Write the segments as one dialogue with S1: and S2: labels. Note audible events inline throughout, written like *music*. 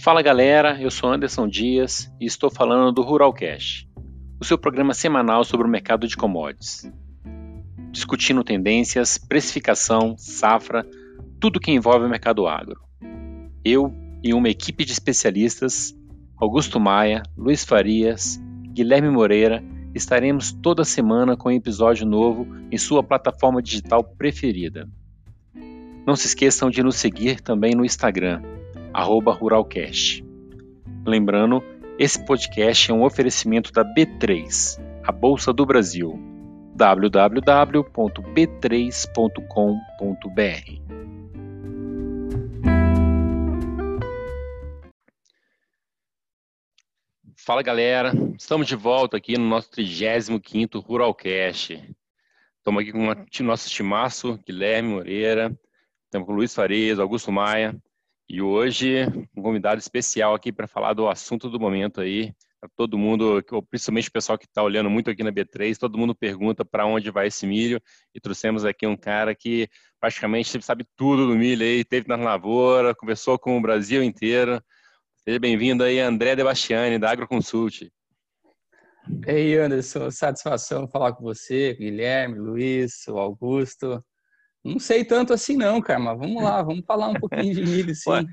S1: Fala galera, eu sou Anderson Dias e estou falando do Ruralcast, o seu programa semanal sobre o mercado de commodities. Discutindo tendências, precificação, safra, tudo que envolve o mercado agro. Eu e uma equipe de especialistas, Augusto Maia, Luiz Farias, Guilherme Moreira, estaremos toda semana com um episódio novo em sua plataforma digital preferida. Não se esqueçam de nos seguir também no Instagram, ruralcast. Lembrando, esse podcast é um oferecimento da B3, a Bolsa do Brasil, www.b3.com.br. Fala galera, estamos de volta aqui no nosso 35º Ruralcast. Estamos aqui com o nosso timaço, Guilherme Moreira, estamos com o Luiz Farias, Augusto Maia, e hoje um convidado especial aqui para falar do assunto do momento aí. Todo mundo, principalmente o pessoal que está olhando muito aqui na B3, todo mundo pergunta para onde vai esse milho. E trouxemos aqui um cara que praticamente sabe tudo do milho aí, teve na lavoura, conversou com o Brasil inteiro. Seja bem-vindo aí, André Debastiani, da Agroconsult.
S2: Ei, Anderson, satisfação falar com você, Guilherme, Luiz, o Augusto. Não sei tanto assim não, cara, mas vamos lá, vamos falar um pouquinho de milho, *laughs* sim. Ué,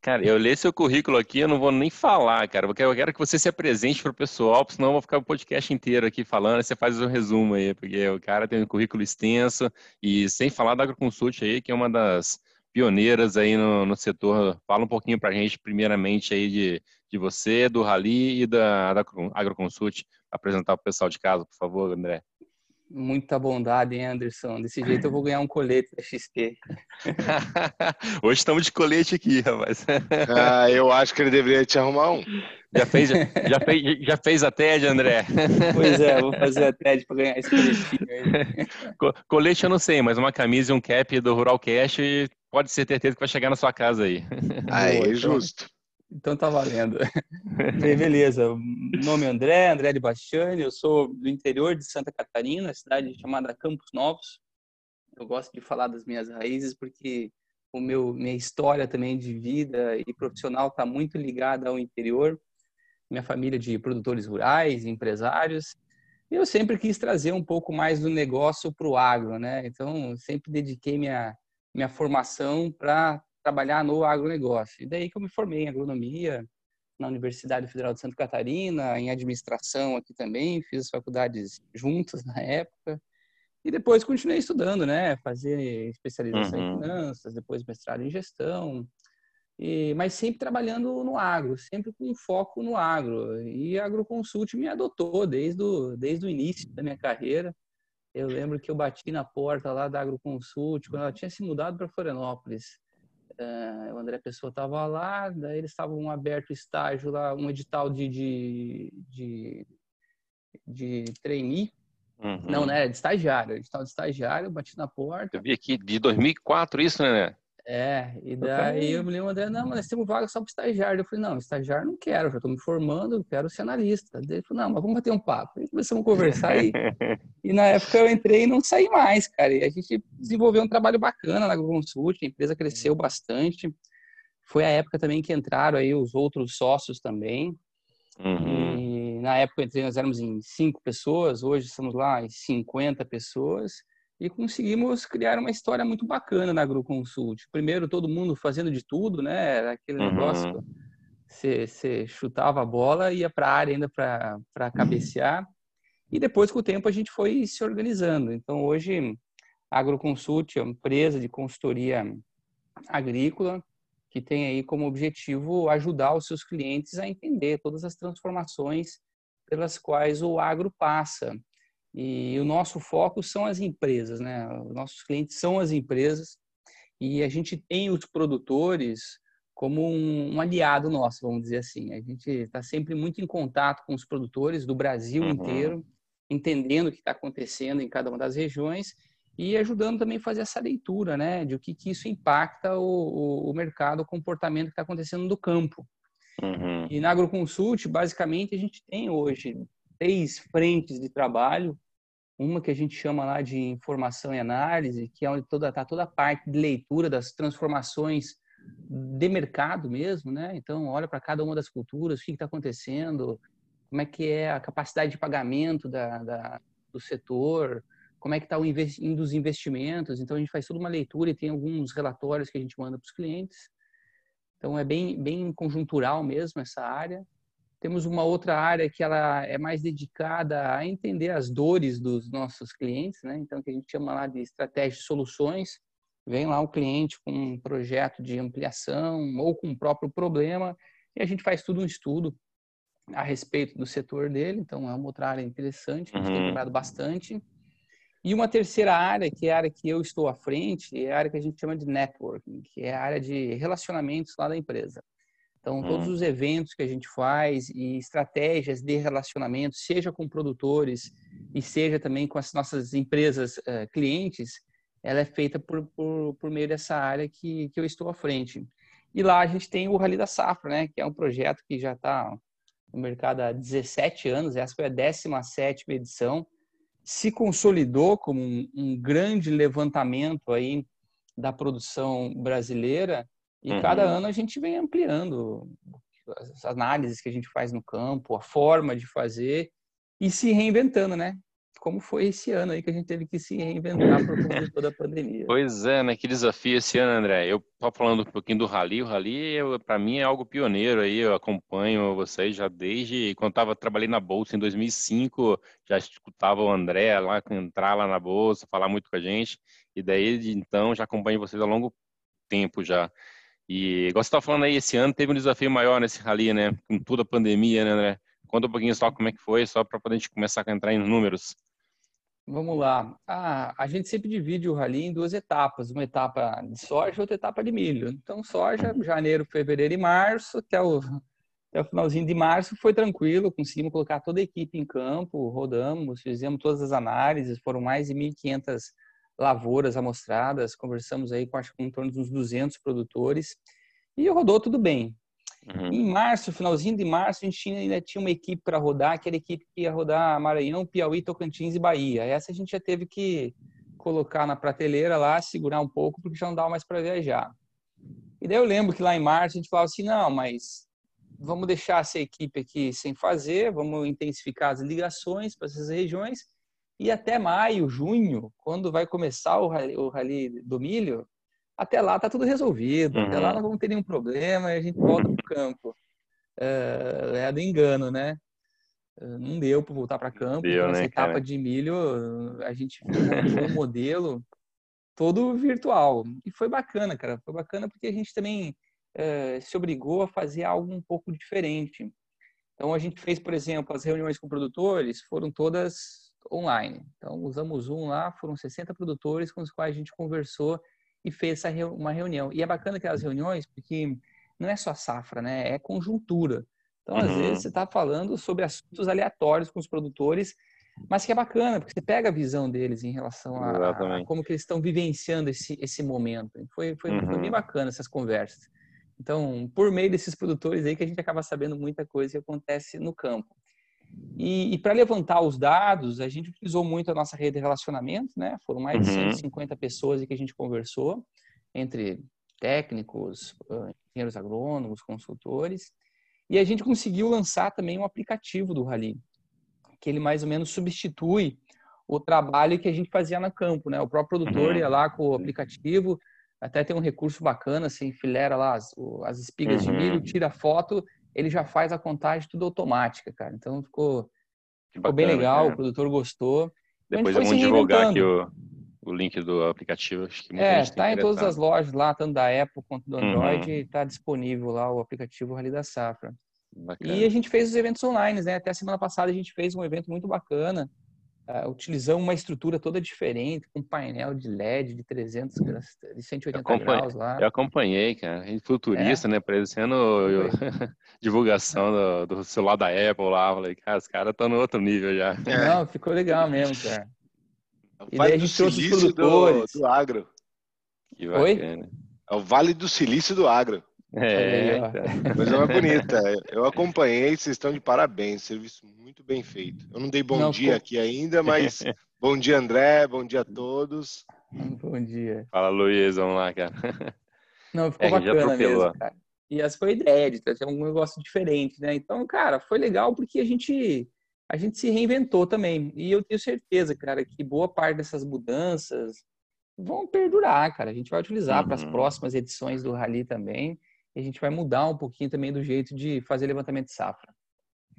S1: cara, eu li seu currículo aqui, eu não vou nem falar, cara. Eu quero, eu quero que você se apresente para o pessoal, senão eu vou ficar o podcast inteiro aqui falando, você faz um resumo aí, porque o cara tem um currículo extenso e sem falar da AgroConsult aí, que é uma das pioneiras aí no, no setor. Fala um pouquinho para a gente, primeiramente, aí de, de você, do Rally e da, da AgroConsult, apresentar para o pessoal de casa, por favor, André.
S2: Muita bondade, hein, Anderson? Desse jeito eu vou ganhar um colete da XP. *laughs*
S1: Hoje estamos de colete aqui, rapaz.
S3: ah, eu acho que ele deveria te arrumar um.
S1: Já fez, já *laughs* fez, já fez a TED, André?
S2: Pois é, vou fazer a TED para ganhar esse coletinho aí. *laughs*
S1: Colete eu não sei, mas uma camisa e um cap do Rural Cash pode ser certeza que vai chegar na sua casa aí.
S3: Aí, Boa, então. justo.
S2: Então tá valendo. *laughs* Beleza. Nome é André, André de Bastiani. Eu sou do interior de Santa Catarina, cidade chamada Campos Novos. Eu gosto de falar das minhas raízes porque o meu minha história também de vida e profissional está muito ligada ao interior. Minha família de produtores rurais, empresários. E eu sempre quis trazer um pouco mais do negócio para o agro, né? Então sempre dediquei minha minha formação para trabalhar no agronegócio. E daí que eu me formei em agronomia na Universidade Federal de Santa Catarina, em administração aqui também, fiz as faculdades juntas na época. E depois continuei estudando, né? Fazer especialização uhum. em finanças, depois mestrado em gestão. E, mas sempre trabalhando no agro, sempre com foco no agro. E a AgroConsult me adotou desde o, desde o início da minha carreira. Eu lembro que eu bati na porta lá da AgroConsult quando ela tinha se mudado para Florianópolis. Uh, o André Pessoa estava lá, daí eles estavam aberto estágio lá, um edital de, de, de, de trainee. Uhum. Não, né? De estagiário, edital de estagiário, bati na porta.
S1: Eu vi aqui de 2004 isso, né?
S2: É, e daí eu me lembro, André, não, mas nós temos vaga só para estagiário. Eu falei, não, estagiário não quero, já estou me formando, quero ser analista. Daí ele falou, não, mas vamos bater um papo. E começamos a conversar e, *laughs* e na época eu entrei e não saí mais, cara. E a gente desenvolveu um trabalho bacana na Consult, a empresa cresceu bastante. Foi a época também que entraram aí os outros sócios também. Uhum. E na época eu entrei, nós éramos em cinco pessoas, hoje estamos lá em 50 pessoas e conseguimos criar uma história muito bacana na AgroConsult. Primeiro, todo mundo fazendo de tudo, né? Era aquele uhum. negócio, você chutava a bola, ia para a área ainda para cabecear. E depois, com o tempo, a gente foi se organizando. Então, hoje, a AgroConsult é uma empresa de consultoria agrícola que tem aí como objetivo ajudar os seus clientes a entender todas as transformações pelas quais o agro passa e o nosso foco são as empresas, né? Os nossos clientes são as empresas e a gente tem os produtores como um, um aliado nosso, vamos dizer assim. A gente está sempre muito em contato com os produtores do Brasil uhum. inteiro, entendendo o que está acontecendo em cada uma das regiões e ajudando também a fazer essa leitura, né, de o que, que isso impacta o, o, o mercado, o comportamento que está acontecendo no campo. Uhum. E na AgroConsult, basicamente, a gente tem hoje três frentes de trabalho. Uma que a gente chama lá de informação e análise, que é onde toda está toda a parte de leitura das transformações de mercado mesmo, né? Então, olha para cada uma das culturas, o que está acontecendo, como é que é a capacidade de pagamento da, da do setor, como é que está o indo os investimentos. Então, a gente faz toda uma leitura e tem alguns relatórios que a gente manda para os clientes. Então, é bem, bem conjuntural mesmo essa área. Temos uma outra área que ela é mais dedicada a entender as dores dos nossos clientes, né? Então, que a gente chama lá de estratégia de soluções. Vem lá o cliente com um projeto de ampliação ou com o próprio problema e a gente faz tudo um estudo a respeito do setor dele. Então, é uma outra área interessante, a gente uhum. tem trabalhado bastante. E uma terceira área, que é a área que eu estou à frente, é a área que a gente chama de networking, que é a área de relacionamentos lá da empresa. Então, hum. todos os eventos que a gente faz e estratégias de relacionamento, seja com produtores e seja também com as nossas empresas uh, clientes, ela é feita por, por, por meio dessa área que, que eu estou à frente. E lá a gente tem o Rally da Safra, né, que é um projeto que já está no mercado há 17 anos, essa foi a 17ª edição, se consolidou como um, um grande levantamento aí da produção brasileira e uhum. cada ano a gente vem ampliando as análises que a gente faz no campo, a forma de fazer e se reinventando, né? como foi esse ano aí que a gente teve que se reinventar por conta de toda a pandemia. *laughs*
S1: Pois é, né? Que desafio esse ano, André. Eu estava falando um pouquinho do Rally. O Rally, para mim, é algo pioneiro aí. Eu acompanho vocês já desde quando tava, trabalhei na Bolsa em 2005. Já escutava o André lá entrar lá na Bolsa, falar muito com a gente. E daí, então, já acompanho vocês há longo tempo já. E, igual você estava falando aí, esse ano teve um desafio maior nesse Rally, né? Com toda a pandemia, né, André? Conta um pouquinho só como é que foi, só para poder a gente começar a entrar em números.
S2: Vamos lá. Ah, a gente sempre divide o rally em duas etapas, uma etapa de soja e outra etapa de milho. Então, soja, janeiro, fevereiro e março, até o, até o finalzinho de março foi tranquilo, conseguimos colocar toda a equipe em campo, rodamos, fizemos todas as análises, foram mais de 1.500 lavouras amostradas, conversamos aí com acho que em torno de uns 200 produtores e rodou tudo bem. Uhum. Em março, finalzinho de março, a gente tinha, ainda tinha uma equipe para rodar, aquela equipe que ia rodar Maranhão, Piauí, Tocantins e Bahia. Essa a gente já teve que colocar na prateleira lá, segurar um pouco, porque já não dava mais para viajar. E daí eu lembro que lá em março a gente falava assim, não, mas vamos deixar essa equipe aqui sem fazer, vamos intensificar as ligações para essas regiões, e até maio, junho, quando vai começar o rally, o rally do milho, até lá tá tudo resolvido, uhum. até lá uhum. não vamos ter nenhum problema e a gente volta pro campo. É, é do engano, né? Não deu para voltar para campo. Deu, Nessa né, etapa cara? de milho, a gente montou um modelo todo virtual. E foi bacana, cara. Foi bacana porque a gente também é, se obrigou a fazer algo um pouco diferente. Então, a gente fez, por exemplo, as reuniões com produtores foram todas online. Então, usamos um lá, foram 60 produtores com os quais a gente conversou e fez essa uma reunião. E é bacana aquelas reuniões porque não é só safra, né? É conjuntura. Então, às uhum. vezes, você está falando sobre assuntos aleatórios com os produtores, mas que é bacana, porque você pega a visão deles em relação a, a como que eles estão vivenciando esse, esse momento. Foi, foi, uhum. foi bem uhum. bacana essas conversas. Então, por meio desses produtores aí que a gente acaba sabendo muita coisa que acontece no campo. E, e para levantar os dados, a gente utilizou muito a nossa rede de relacionamento, né? Foram mais de 150 uhum. pessoas que a gente conversou, entre técnicos, engenheiros agrônomos, consultores. E a gente conseguiu lançar também um aplicativo do Rally, que ele mais ou menos substitui o trabalho que a gente fazia no campo, né? O próprio produtor uhum. ia lá com o aplicativo, até tem um recurso bacana, assim, filera lá as, as espigas uhum. de milho, tira foto ele já faz a contagem tudo automática, cara. Então ficou, ficou bem legal, o produtor gostou.
S1: Depois vamos divulgar aqui o, o link do aplicativo. Acho que
S2: é, está em todas as lojas lá, tanto da Apple quanto do Android, está uhum. disponível lá o aplicativo Rally da Safra. Bacana. E a gente fez os eventos online, né? Até a semana passada a gente fez um evento muito bacana uh, utilizando uma estrutura toda diferente, com painel de LED de 300 de 180 graus lá.
S1: Eu acompanhei, cara. Futurista, é. né? Parecendo eu, *laughs* divulgação do, do, celular da Apple lá. Falei, cara, os caras estão no outro nível já.
S2: É. Não, ficou legal mesmo, cara. E daí a gente trouxe os produtores.
S3: Do, do agro.
S2: Que bacana.
S3: Oi? É o Vale do Silício do Agro.
S1: É,
S3: coisa mais bonita. Eu acompanhei, vocês estão de parabéns, serviço muito bem feito. Eu não dei bom não, dia aqui ainda, mas *laughs* bom dia, André, bom dia a todos.
S2: Bom dia.
S1: Fala, Luiz, vamos lá, cara.
S2: Não, ficou é, bacana mesmo, cara. E essa foi a ideia de trazer um negócio diferente, né? Então, cara, foi legal porque a gente a gente se reinventou também. E eu tenho certeza, cara, que boa parte dessas mudanças vão perdurar, cara. A gente vai utilizar uhum. para as próximas edições do Rally também. E a gente vai mudar um pouquinho também do jeito de fazer levantamento de safra.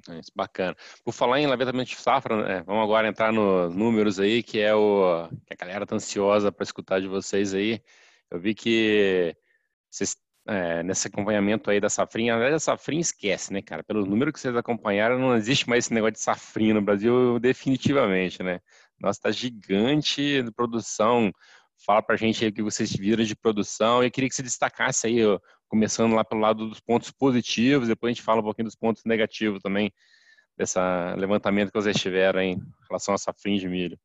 S1: É isso, bacana. Por falar em levantamento de safra, né, vamos agora entrar nos números aí, que é o que a galera tá ansiosa para escutar de vocês aí. Eu vi que vocês é, nesse acompanhamento aí da safrinha. Na verdade, a safrinha esquece, né, cara? Pelo número que vocês acompanharam, não existe mais esse negócio de safrinha no Brasil, definitivamente, né? Nossa, tá gigante de produção. Fala pra gente aí o que vocês viram de produção. Eu queria que você destacasse aí, começando lá pelo lado dos pontos positivos, depois a gente fala um pouquinho dos pontos negativos também, desse levantamento que vocês tiveram em relação à safrinha de milho.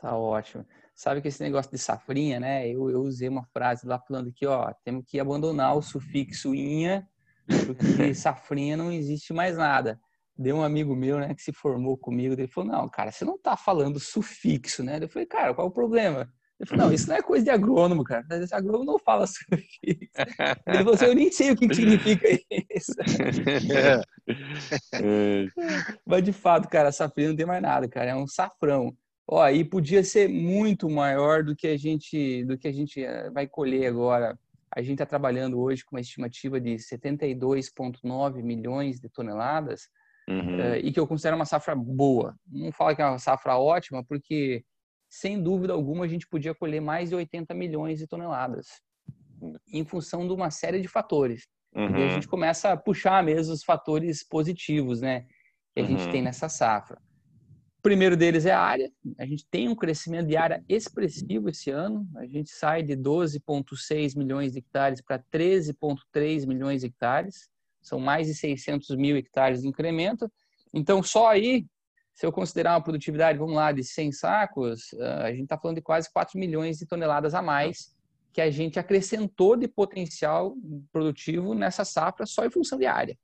S2: Tá ótimo. Sabe que esse negócio de safrinha, né? Eu, eu usei uma frase lá falando que, ó, temos que abandonar o sufixo inha, porque *laughs* safrinha não existe mais nada. Deu um amigo meu, né, que se formou comigo, ele falou, não, cara, você não tá falando sufixo, né? Eu falei, cara, qual é o problema? Ele falou, não, isso não é coisa de agrônomo, cara. Esse agrônomo não fala sufixo. *laughs* Ele falou assim, eu nem sei o que, significa isso. É. *laughs* Mas de fato, cara, safrinha não tem mais nada, cara. É um safrão. Ó, e podia ser muito maior do que a gente do que a gente eh, vai colher agora. A gente está trabalhando hoje com uma estimativa de 72,9 milhões de toneladas uhum. uh, e que eu considero uma safra boa. Não falo que é uma safra ótima, porque sem dúvida alguma a gente podia colher mais de 80 milhões de toneladas em função de uma série de fatores. Uhum. E a gente começa a puxar mesmo os fatores positivos, né, que a uhum. gente tem nessa safra. O primeiro deles é a área. A gente tem um crescimento de área expressivo esse ano. A gente sai de 12,6 milhões de hectares para 13,3 milhões de hectares. São mais de 600 mil hectares de incremento. Então, só aí, se eu considerar uma produtividade, vamos lá, de 100 sacos, ah, a gente está falando de quase 4 milhões de toneladas a mais que a gente acrescentou de potencial produtivo nessa safra só em função de área.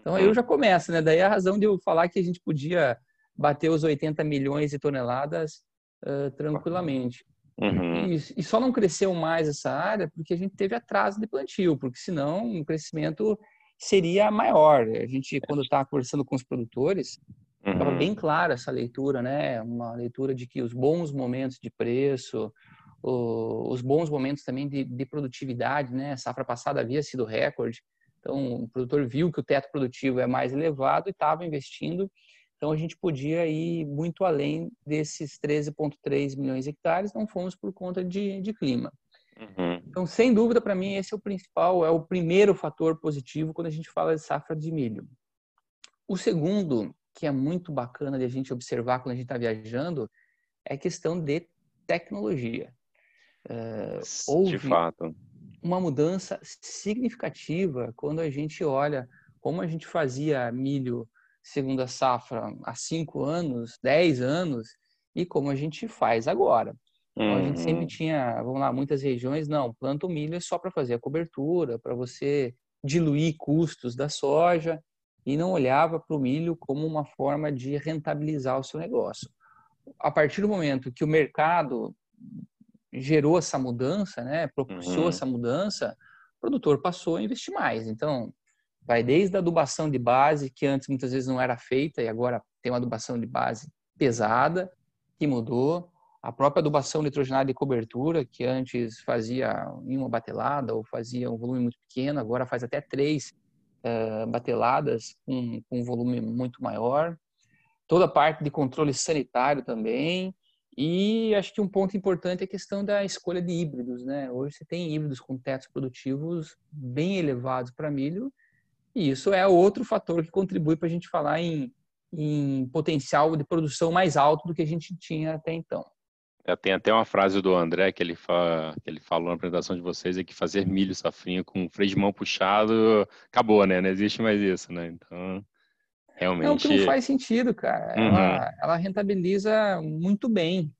S2: Então, aí eu já começo, né? Daí a razão de eu falar que a gente podia bater os 80 milhões de toneladas uh, tranquilamente. Uhum. E, e, só não cresceu mais essa área porque a gente teve atraso de plantio, porque senão o crescimento seria maior. A gente, quando está conversando com os produtores, estava uhum. bem clara essa leitura, né? Uma leitura de que os bons momentos de preço, o, os bons momentos também de, de, produtividade, né? A safra passada havia sido recorde, então o produtor viu que o teto produtivo é mais elevado e estava investindo então a gente podia ir muito além desses 13,3 milhões de hectares, não fomos por conta de, de clima. Uhum. Então, sem dúvida, para mim, esse é o principal, é o primeiro fator positivo quando a gente fala de safra de milho. O segundo, que é muito bacana de a gente observar quando a gente está viajando, é a questão de tecnologia.
S1: Uh, houve de fato.
S2: uma mudança significativa quando a gente olha como a gente fazia milho segunda safra há cinco anos, dez anos, e como a gente faz agora. Então, a gente sempre uhum. tinha, vamos lá, muitas regiões, não, planta o milho é só para fazer a cobertura, para você diluir custos da soja, e não olhava para o milho como uma forma de rentabilizar o seu negócio. A partir do momento que o mercado gerou essa mudança, né, propiciou uhum. essa mudança, o produtor passou a investir mais. Então, Vai desde a adubação de base, que antes muitas vezes não era feita e agora tem uma adubação de base pesada, que mudou. A própria adubação nitrogenada de cobertura, que antes fazia em uma batelada ou fazia um volume muito pequeno, agora faz até três uh, bateladas com, com um volume muito maior. Toda a parte de controle sanitário também. E acho que um ponto importante é a questão da escolha de híbridos. Né? Hoje você tem híbridos com tetos produtivos bem elevados para milho e isso é outro fator que contribui para a gente falar em, em potencial de produção mais alto do que a gente tinha até então.
S1: É, tem até uma frase do André que ele, fa... que ele falou na apresentação de vocês, é que fazer milho safrinha com freio de mão puxado acabou, né? Não existe mais isso, né? Então, realmente...
S2: Não, que não faz sentido, cara. Uhum. Ela, ela, rentabiliza muito bem.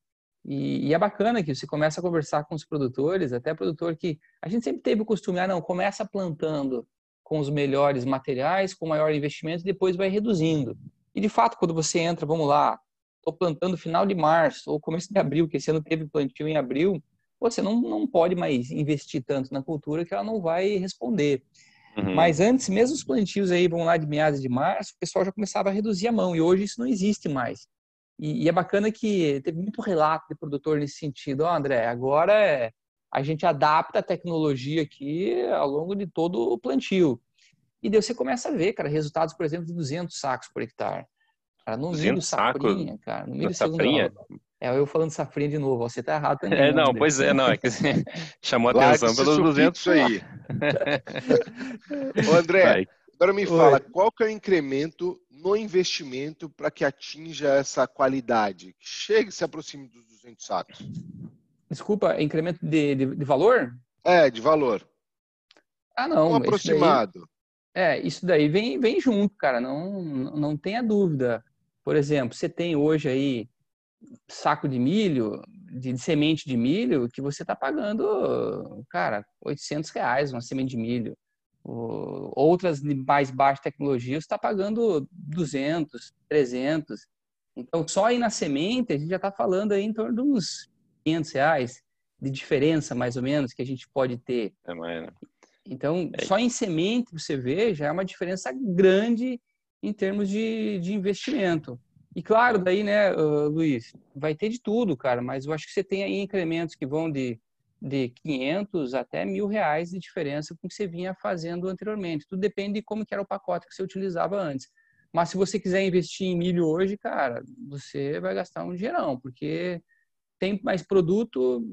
S2: E, e, é bacana que você começa a conversar com os produtores, até produtor que... A gente sempre teve o costume, ah, não, começa plantando com os melhores materiais, com maior investimento, e depois vai reduzindo. E de fato, quando você entra, vamos lá, estou plantando final de março ou começo de abril, que esse ano teve plantio em abril, você não, não pode mais investir tanto na cultura que ela não vai responder. Uhum. Mas antes, mesmo os plantios aí, vão lá de meados de março, o pessoal já começava a reduzir a mão, e hoje isso não existe mais. E, e é bacana que teve muito relato de produtor nesse sentido. Ó, oh, André, agora é, a gente adapta a tecnologia aqui ao longo de todo o plantio. E daí você começa a ver, cara, resultados, por exemplo, de 200 sacos por hectare. Cara, no milho safrinha, cara. No milho
S1: safrinha?
S2: É, eu falando safrinha de novo, você tá errado também.
S1: É, não, pois é, não, é que *laughs* chamou a atenção pelos 200
S3: aí. *laughs* Ô, André, Vai. agora me fala, Oi. qual que é o incremento no investimento para que atinja essa qualidade? Que chegue e se aproxime dos 200 sacos.
S2: Desculpa, incremento de, de, de valor?
S3: É, de valor.
S2: Ah, não.
S3: Um aproximado.
S2: Daí, é, isso daí vem, vem junto, cara, não, não tenha dúvida. Por exemplo, você tem hoje aí saco de milho, de, de semente de milho, que você está pagando, cara, 800 reais uma semente de milho. Outras de mais baixa tecnologia você está pagando 200, 300. Então, só aí na semente, a gente já está falando aí em torno de uns 500 reais de diferença, mais ou menos, que a gente pode ter. É, né? Então, é. só em semente, você vê, já é uma diferença grande em termos de, de investimento. E claro, daí, né, Luiz, vai ter de tudo, cara, mas eu acho que você tem aí incrementos que vão de, de 500 até mil reais de diferença com o que você vinha fazendo anteriormente. Tudo depende de como que era o pacote que você utilizava antes. Mas se você quiser investir em milho hoje, cara, você vai gastar um dinheirão, porque tem mais produto,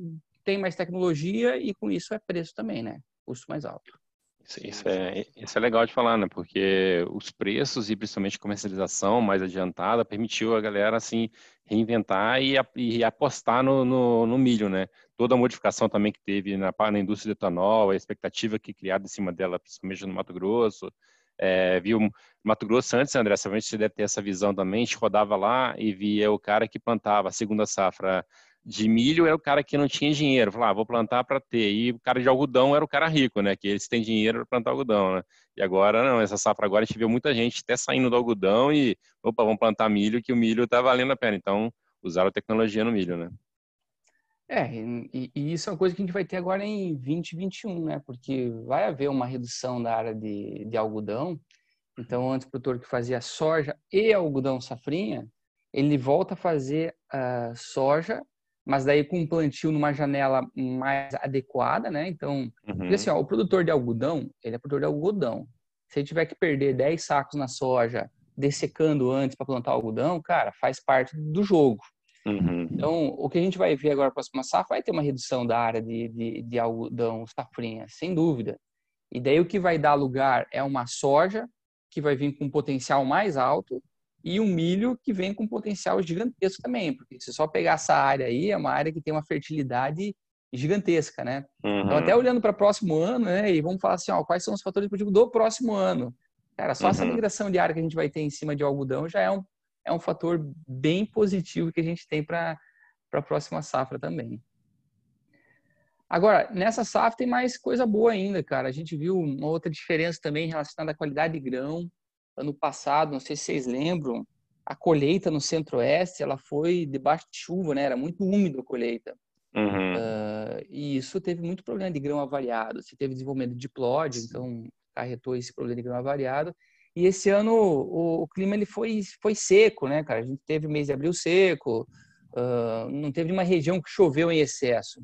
S2: tem mais tecnologia e com isso é preço também, né? Custo mais alto.
S1: Isso, isso, é, isso é legal de falar, né? Porque os preços e principalmente comercialização mais adiantada permitiu a galera assim reinventar e, e apostar no, no, no, milho, né? Toda a modificação também que teve na, na indústria do etanol, a expectativa que criada em cima dela, principalmente no Mato Grosso. É, viu Mato Grosso antes, André, você deve ter essa visão também. A gente rodava lá e via o cara que plantava a segunda safra de milho era o cara que não tinha dinheiro, falava, ah, vou plantar para ter. E o cara de algodão era o cara rico, né? Que eles têm dinheiro para plantar algodão, né? E agora não, essa safra agora a gente vê muita gente até saindo do algodão e, opa, vamos plantar milho, que o milho tá valendo a pena. Então, usaram a tecnologia no milho, né?
S2: É, e, e, isso é uma coisa que a gente vai ter agora em 2021, né? Porque vai haver uma redução da área de, de algodão. Então, antes o produtor que fazia soja e algodão safrinha, ele volta a fazer uh, soja mas daí com um plantio numa janela mais adequada, né? Então, uhum. assim, ó, o produtor de algodão, ele é produtor de algodão. Se ele tiver que perder 10 sacos na soja dessecando antes para plantar algodão, cara, faz parte do jogo. Uhum. Então, o que a gente vai ver agora na próxima safra vai ter uma redução da área de, de, de algodão safrinha, sem dúvida. E daí o que vai dar lugar é uma soja que vai vir com um potencial mais alto e um milho que vem com potencial gigantesco também, porque se só pegar essa área aí, é uma área que tem uma fertilidade gigantesca, né? Uhum. Então, até olhando para o próximo ano, né, e vamos falar assim, ó, quais são os fatores produtivos do próximo ano? Cara, só uhum. essa migração de área que a gente vai ter em cima de algodão já é um, é um fator bem positivo que a gente tem para a próxima safra também. Agora, nessa safra tem mais coisa boa ainda, cara. A gente viu uma outra diferença também relacionada à qualidade de grão ano passado, não sei se vocês lembram, a colheita no centro-oeste, ela foi debaixo de chuva, né? Era muito úmido a colheita. Uhum. Uh, e isso teve muito problema de grão avariado. Se teve desenvolvimento de diplode, então acarretou esse problema de grão avariado. E esse ano o, o, clima ele foi, foi seco, né, cara? A gente teve mês de abril seco, uh, não teve uma região que choveu em excesso.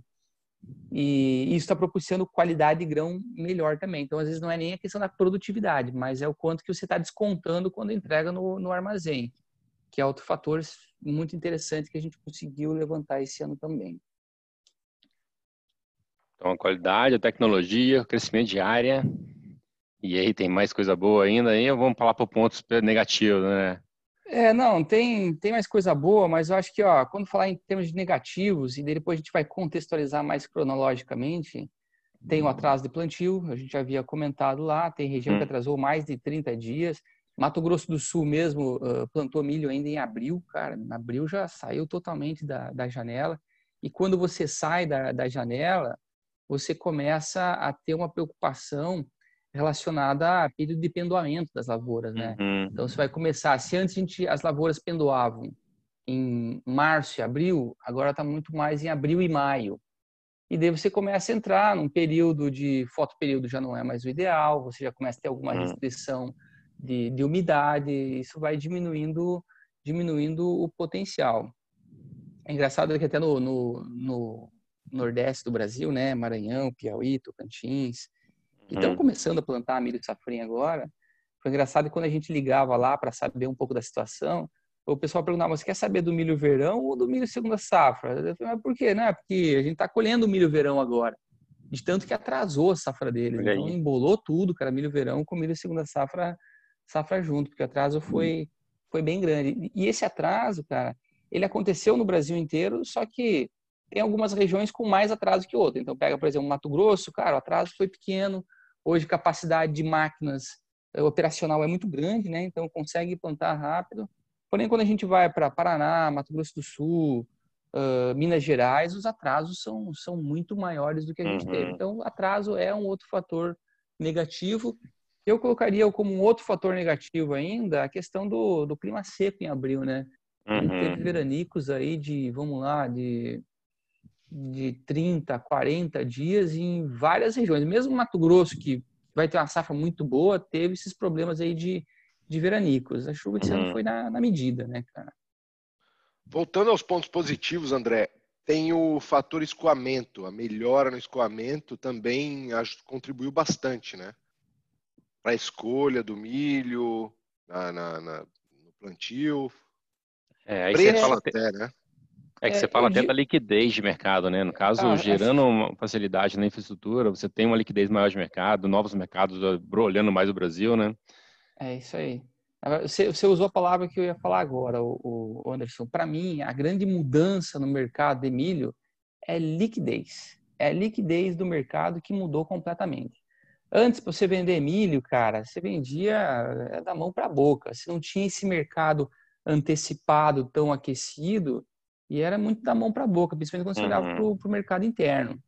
S2: E isso está propiciando qualidade de grão melhor também. Então, às vezes, não é nem a questão da produtividade, mas é o quanto que você está descontando quando entrega no, no armazém, que é outro fator muito interessante que a gente conseguiu levantar esse ano também.
S1: Então, a qualidade, a tecnologia, o crescimento de área. E aí tem mais coisa boa ainda. Aí vamos falar para pontos negativos, né?
S2: É, não, tem, tem mais coisa boa, mas eu acho que, ó, quando falar em termos de negativos, e depois a gente vai contextualizar mais cronologicamente, tem o atraso de plantio, a gente já havia comentado lá, tem região que hum. atrasou mais de 30 dias. Mato Grosso do Sul mesmo uh, plantou milho ainda em abril, cara, em abril já saiu totalmente da, da janela. E quando você sai da, da janela, você começa a ter uma preocupação relacionada a período de pendoamento das lavouras, né? Uhum. Então você vai começar, se antes a gente, as lavouras pendoavam em março e abril, agora está muito mais em abril e maio. e daí você começa a entrar num período de fotoperíodo já não é mais o ideal, você já começa a ter alguma hum. restrição de, de umidade, isso vai diminuindo, diminuindo o potencial. É engraçado que até no, no, no nordeste do Brasil, né, Maranhão, Piauí, Tocantins, e estão hum. começando a plantar milho safrinha agora. Foi engraçado que quando a gente ligava lá para saber um pouco da situação, o pessoal perguntava, você quer saber do milho verão ou do milho segunda safra? Eu falei, mas por quê? Não, é porque a gente está colhendo o milho verão agora. De tanto que atrasou a safra deles. Olha então embolou tudo, cara, milho verão com milho segunda safra, safra junto, porque o atraso foi, foi bem grande. E esse atraso, cara, ele aconteceu no Brasil inteiro, só que tem algumas regiões com mais atraso que outras. Então, pega, por exemplo, Mato Grosso, cara, o atraso foi pequeno. Hoje, capacidade de máquinas eh, operacional é muito grande, né? Então, consegue plantar rápido. Porém, quando a gente vai para Paraná, Mato Grosso do Sul, uh, Minas Gerais, os atrasos são, são muito maiores do que a gente uhum. teve. Então, atraso é um outro fator negativo. Eu colocaria como um outro fator negativo ainda a questão do, do clima seco em abril, né? Uhum. Teve veranicos aí de, vamos lá, de, de 30, 40 dias em várias regiões. Mesmo Mato Grosso, que vai ter uma safra muito boa, teve esses problemas aí de, de veranicos. A chuva esse uhum. ano foi na, na medida, né, cara?
S3: Voltando aos pontos positivos, André, tem o fator escoamento. A melhora no escoamento também contribuiu bastante, né? Para a escolha do milho, na, na, na, no plantio.
S1: É, aí Preço você fala até, né? É que é, você fala até da liquidez de mercado, né? No caso, ah, gerando uma facilidade na infraestrutura, você tem uma liquidez maior de mercado, novos mercados olhando mais o Brasil, né?
S2: É isso aí. Você, você usou a palavra que eu ia falar agora, o, o Anderson. Para mim, a grande mudança no mercado de milho é liquidez. É a liquidez do mercado que mudou completamente. Antes, para você vender milho, cara, você vendia é, da mão para a boca. Você não tinha esse mercado antecipado, tão aquecido, e era muito da mão para a boca, principalmente quando você olhava uhum. para o mercado interno.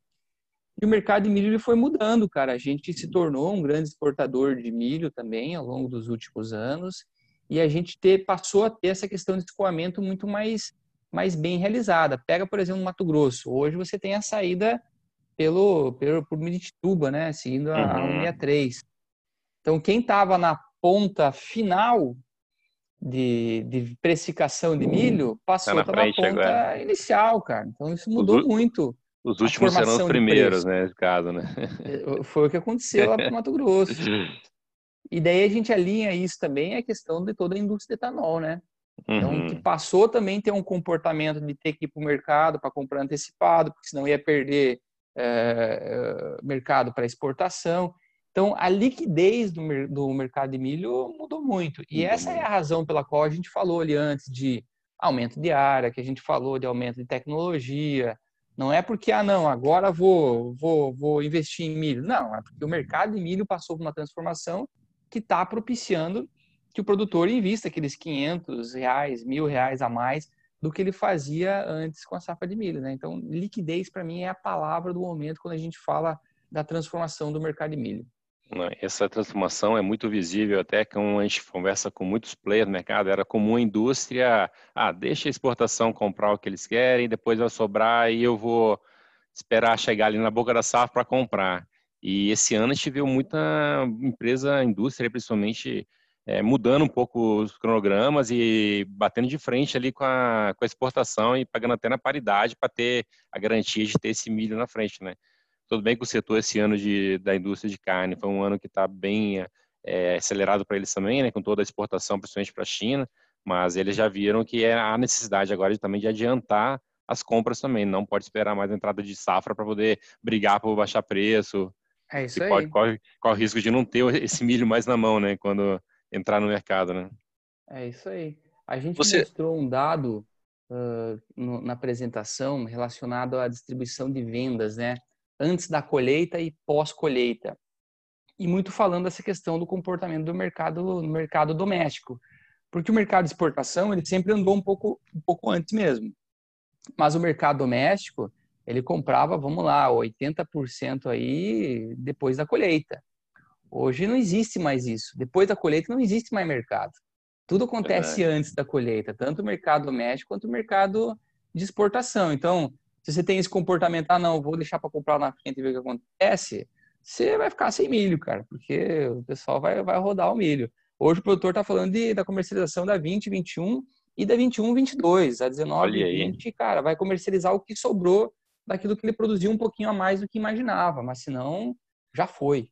S2: E o mercado de milho ele foi mudando, cara. A gente se tornou um grande exportador de milho também ao longo dos últimos anos. E a gente ter, passou a ter essa questão de escoamento muito mais, mais bem realizada. Pega, por exemplo, Mato Grosso. Hoje você tem a saída pelo, pelo por Miritituba, né? Seguindo a, uhum. 163. Então, quem estava na ponta final de, de precificação de milho passou tá na, na ponta agora. inicial, cara. Então, isso mudou os, muito.
S1: Os últimos serão os primeiros, né, nesse caso, né?
S2: É, foi o que aconteceu lá para Mato Grosso. E daí a gente alinha isso também a questão de toda a indústria de etanol, né? Então, uhum. que passou também ter um comportamento de ter que ir para o mercado para comprar antecipado, porque senão ia perder é, mercado para exportação. Então, a liquidez do, do mercado de milho mudou muito. E essa é a razão pela qual a gente falou ali antes de aumento de área, que a gente falou de aumento de tecnologia, não é porque, ah, não, agora vou, vou, vou investir em milho. Não, é porque o mercado de milho passou por uma transformação que está propiciando que o produtor invista aqueles 500 reais, mil reais a mais do que ele fazia antes com a safra de milho. Né? Então, liquidez, para mim, é a palavra do momento quando a gente fala da transformação do mercado de milho.
S1: Essa transformação é muito visível, até quando a gente conversa com muitos players no mercado, era comum a indústria, ah, deixa a exportação comprar o que eles querem, depois vai sobrar e eu vou esperar chegar ali na boca da safra para comprar. E esse ano a gente viu muita empresa, indústria principalmente, é, mudando um pouco os cronogramas e batendo de frente ali com a, com a exportação e pagando até na paridade para ter a garantia de ter esse milho na frente, né? Tudo bem que o setor esse ano de, da indústria de carne foi um ano que está bem é, acelerado para eles também, né, com toda a exportação, principalmente para a China, mas eles já viram que é a necessidade agora de, também de adiantar as compras também, não pode esperar mais a entrada de safra para poder brigar por baixar preço.
S2: É isso aí.
S1: Pode, corre, corre o risco de não ter esse milho mais na mão, né, quando entrar no mercado, né?
S2: É isso aí. A gente Você... mostrou um dado uh, no, na apresentação relacionado à distribuição de vendas, né? Antes da colheita e pós-colheita. E muito falando dessa questão do comportamento do mercado no mercado doméstico. Porque o mercado de exportação, ele sempre andou um pouco, um pouco antes mesmo. Mas o mercado doméstico, ele comprava, vamos lá, 80% aí depois da colheita. Hoje não existe mais isso. Depois da colheita não existe mais mercado. Tudo acontece é. antes da colheita, tanto o mercado doméstico quanto o mercado de exportação. Então, Se você tem esse comportamento, ah, não, vou deixar para comprar na frente e ver o que acontece, você vai ficar sem milho, cara, porque o pessoal vai, vai rodar o milho. Hoje o produtor está falando de, da comercialização da 2021 e da 21, 22. A 19 e 20, cara, vai comercializar o que sobrou daquilo que ele produziu um pouquinho a mais do que imaginava, mas senão já foi.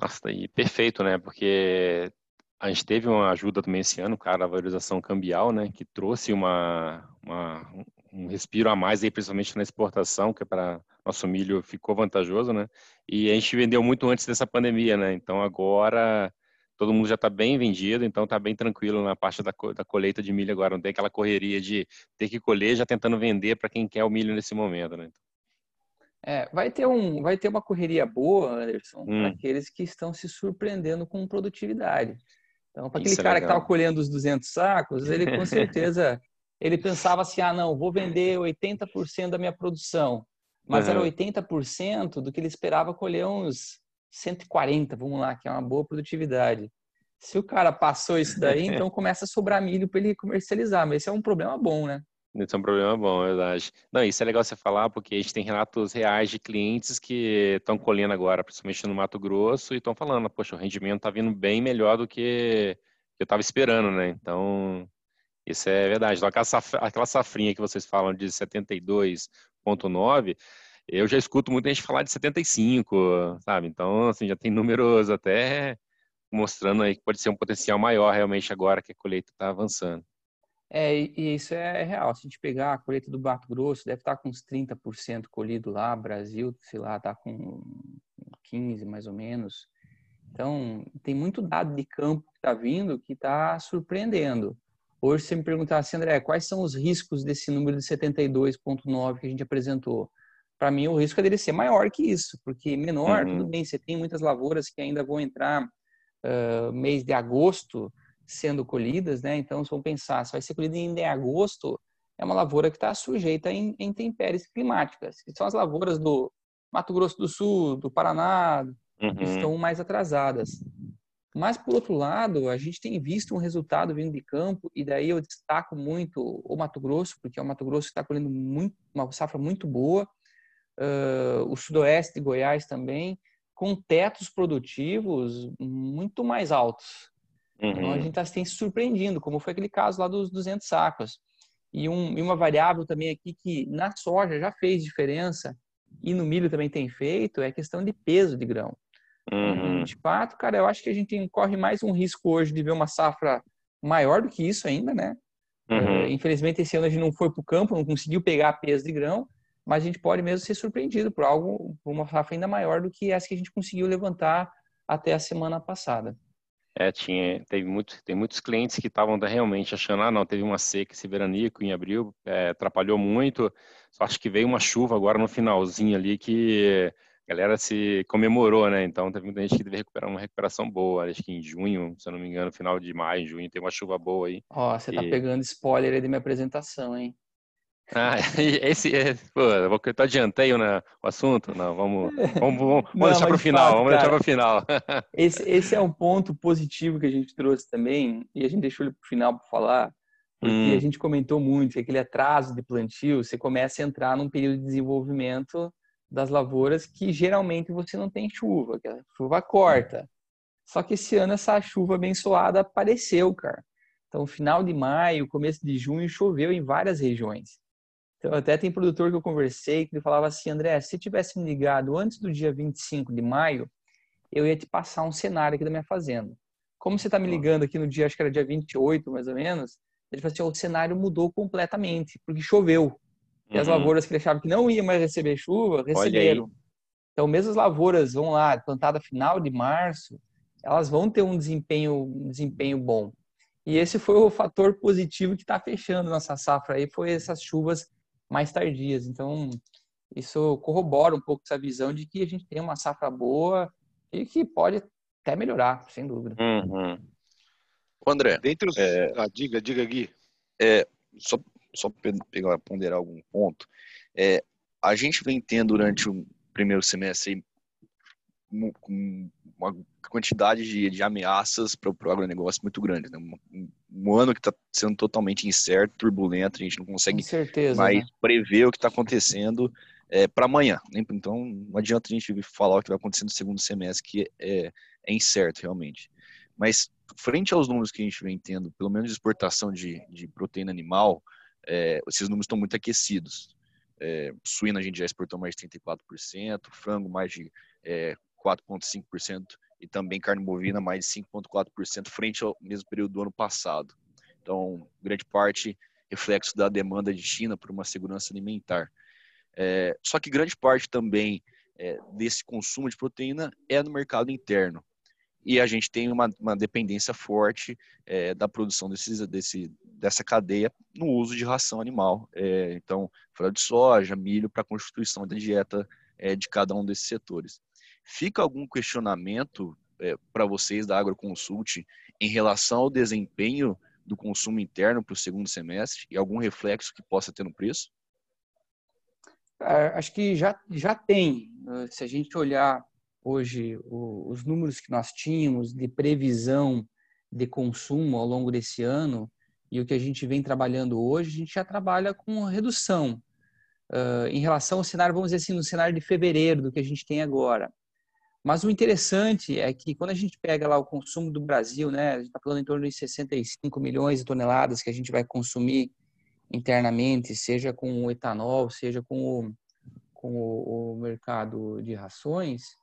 S1: Nossa, e perfeito, né? Porque a gente teve uma ajuda também esse ano, cara, a valorização cambial, né? Que trouxe uma, uma um respiro a mais aí, principalmente na exportação, que é para nosso milho ficou vantajoso, né? E a gente vendeu muito antes dessa pandemia, né? Então agora todo mundo já está bem vendido, então está bem tranquilo na parte da, da colheita de milho agora. Não tem aquela correria de ter que colher já tentando vender para quem quer o milho nesse momento, né?
S2: É, vai ter um, vai ter uma correria boa, Anderson, hum. para aqueles que estão se surpreendendo com produtividade. Então, para aquele é cara que estava colhendo os 200 sacos, ele com certeza *laughs* ele pensava assim: ah, não, vou vender 80% da minha produção. Mas uhum. era 80% do que ele esperava colher uns 140, vamos lá, que é uma boa produtividade. Se o cara passou isso daí, *laughs* então começa a sobrar milho para ele comercializar, mas esse é um problema bom, né?
S1: Isso é um problema bom, é verdade. Não, isso é legal você falar, porque a gente tem relatos reais de clientes que estão colhendo agora, principalmente no Mato Grosso, e estão falando, poxa, o rendimento está vindo bem melhor do que eu estava esperando, né? Então, isso é verdade. Então, aquela, safra, aquela safrinha que vocês falam de 72,9, eu já escuto muita gente falar de 75, sabe? Então, assim, já tem números até mostrando aí que pode ser um potencial maior realmente agora que a colheita está avançando.
S2: É, e isso é real. Se a gente pegar a colheita do Mato Grosso, deve estar tá com uns 30% colhido lá, Brasil, sei lá, está com 15 mais ou menos. Então, tem muito dado de campo que está vindo que está surpreendendo. Hoje, você me perguntasse, assim, André, quais são os riscos desse número de 72,9 que a gente apresentou? Para mim, o risco é dele ser maior que isso, porque menor, uhum. tudo bem, você tem muitas lavouras que ainda vão entrar uh, mês de agosto sendo colhidas, né? Então, se vão pensar, se vai ser colhida em agosto, é uma lavoura que está sujeita em, em intempéries climáticas, que são as lavouras do Mato Grosso do Sul, do Paraná, uhum. que estão mais atrasadas. Mas, por outro lado, a gente tem visto um resultado vindo de campo, e daí eu destaco muito o Mato Grosso, porque é o Mato Grosso que está colhendo muito, uma safra muito boa, uh, o sudoeste de Goiás também, com tetos produtivos muito mais altos. Uhum. Então, a gente está se surpreendendo, como foi aquele caso lá dos 200 sacos. E, um, e uma variável também aqui que na soja já fez diferença, e no milho também tem feito, é a questão de peso de grão. Uhum. 24, cara, eu acho que a gente corre mais um risco hoje de ver uma safra maior do que isso ainda, né? Uhum. Uh, infelizmente, esse ano a gente não foi para o campo, não conseguiu pegar peso de grão, mas a gente pode mesmo ser surpreendido por algo, por uma safra ainda maior do que essa que a gente conseguiu levantar até a semana passada.
S1: É, tinha, teve muito, tem muitos clientes que estavam realmente achando, ah, não, teve uma seca esse veranico em abril, é, atrapalhou muito, só acho que veio uma chuva agora no finalzinho ali que a galera se comemorou, né? Então teve muita gente que teve recuperar uma recuperação boa. Acho que em junho, se eu não me engano, final de maio, junho, tem uma chuva boa aí.
S2: Ó, você tá e... tá pegando spoiler aí da minha apresentação, hein? *laughs*
S1: Ah, esse é. Pô, eu adiantei né, o assunto? Não, vamos, vamos, vamos, não, deixar para o final. Fato, vamos cara, deixar para o final. *laughs*
S2: esse, esse é um ponto positivo que a gente trouxe também, e a gente deixou ele para o final para falar, porque hum. a gente comentou muito que aquele atraso de plantio, você começa a entrar num período de desenvolvimento das lavouras que geralmente você não tem chuva, que a chuva corta. Só que esse ano essa chuva abençoada apareceu, cara. Então, final de maio, começo de junho, choveu em várias regiões. Então, até tem produtor que eu conversei que ele falava assim, André, se tivesse me ligado antes do dia 25 de maio, eu ia te passar um cenário aqui da minha fazenda. Como você está me ligando aqui no dia, acho que era dia 28, mais ou menos, ele falou assim, o cenário mudou completamente, porque choveu. E as uhum. lavouras que ele achava que não ia mais receber chuva, receberam. Então, mesmo as lavouras, vão lá, plantada final de março, elas vão ter um desempenho, um desempenho bom. E esse foi o fator positivo que está fechando nossa safra aí, foi essas chuvas mais tardias. Então, isso corrobora um pouco essa visão de que a gente tem uma safra boa e que pode até melhorar, sem dúvida.
S4: Uhum. André,
S3: Dentre os... É... Ah, diga, diga, Gui.
S4: É, só só pegar, ponderar algum ponto, é, a gente vem tendo durante o primeiro semestre uma quantidade de, de ameaças para o agronegócio muito grande, né? um ano que está sendo totalmente incerto, turbulento, a gente não consegue
S2: certeza,
S4: mais
S2: né?
S4: prever o que está acontecendo é, para amanhã. Então, não adianta a gente falar o que vai acontecer no segundo semestre, que é, é incerto realmente. Mas, frente aos números que a gente vem tendo, pelo menos de exportação de, de proteína animal, é, esses números estão muito aquecidos. É, suína a gente já exportou mais de 34%, frango mais de é, 4,5% e também carne bovina mais de 5,4% frente ao mesmo período do ano passado. Então, grande parte reflexo da demanda de China por uma segurança alimentar. É, só que grande parte também é, desse consumo de proteína é no mercado interno. E a gente tem uma, uma dependência forte é, da produção desses, desse, dessa cadeia no uso de ração animal. É, então, frango de soja, milho, para a constituição da dieta é, de cada um desses setores. Fica algum questionamento é, para vocês da AgroConsult em relação ao desempenho do consumo interno para o segundo semestre e algum reflexo que possa ter no preço?
S2: Acho que já, já tem. Se a gente olhar hoje os números que nós tínhamos de previsão de consumo ao longo desse ano e o que a gente vem trabalhando hoje, a gente já trabalha com redução. Uh, em relação ao cenário, vamos dizer assim, no cenário de fevereiro, do que a gente tem agora. Mas o interessante é que quando a gente pega lá o consumo do Brasil, né, a gente está falando em torno de 65 milhões de toneladas que a gente vai consumir internamente, seja com o etanol, seja com o, com o, o mercado de rações,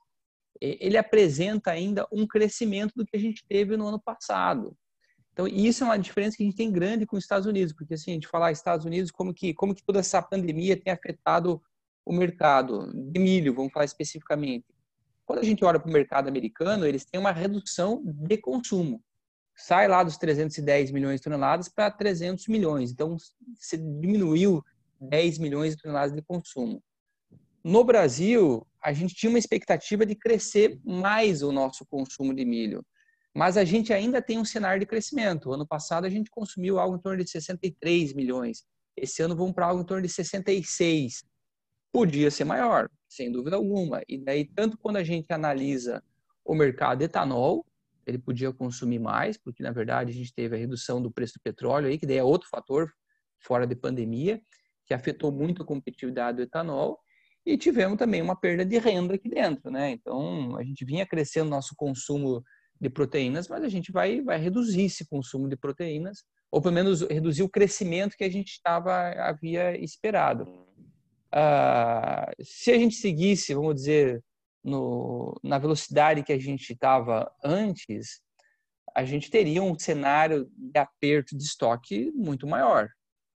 S2: ele apresenta ainda um crescimento do que a gente teve no ano passado. Então, isso é uma diferença que a gente tem grande com os Estados Unidos, porque assim, a gente falar Estados Unidos, como que, como que toda essa pandemia tem afetado o mercado de milho, vamos falar especificamente. Quando a gente olha para o mercado americano, eles têm uma redução de consumo. Sai lá dos 310 milhões de toneladas para 300 milhões. Então, se diminuiu 10 milhões de toneladas de consumo. No Brasil, a gente tinha uma expectativa de crescer mais o nosso consumo de milho. Mas a gente ainda tem um cenário de crescimento. Ano passado a gente consumiu algo em torno de 63 milhões. Esse ano vamos para algo em torno de 66. Podia ser maior, sem dúvida alguma. E daí, tanto quando a gente analisa o mercado etanol, ele podia consumir mais, porque na verdade a gente teve a redução do preço do petróleo aí, que daí é outro fator fora de pandemia, que afetou muito a competitividade do etanol. E tivemos também uma perda de renda aqui dentro, né? Então, a gente vinha crescendo nosso consumo de proteínas, mas a gente vai, vai reduzir esse consumo de proteínas, ou pelo menos reduzir o crescimento que a gente estava havia esperado. Ah, se a gente seguisse, vamos dizer, no, na velocidade que a gente estava antes, a gente teria um cenário de aperto de estoque muito maior.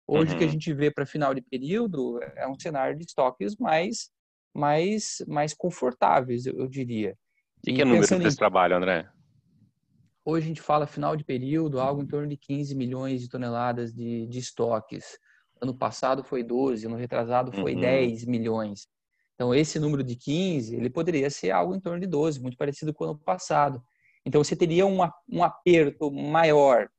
S2: Hoje, uhum. o que a uhum. gente vê para final de período é um cenário de estoques mais, mais, mais confortáveis, eu, diria.
S1: E que é número que vocês em... trabalham, André?
S2: Hoje a gente fala final de período, algo em torno de 15 milhões de toneladas de, de estoques. Ano passado foi 12, ano retrasado foi uhum. 10 milhões. Então, esse número de 15, ele poderia ser algo em torno de 12, muito parecido com o ano passado. Então, você teria um, um aperto maior.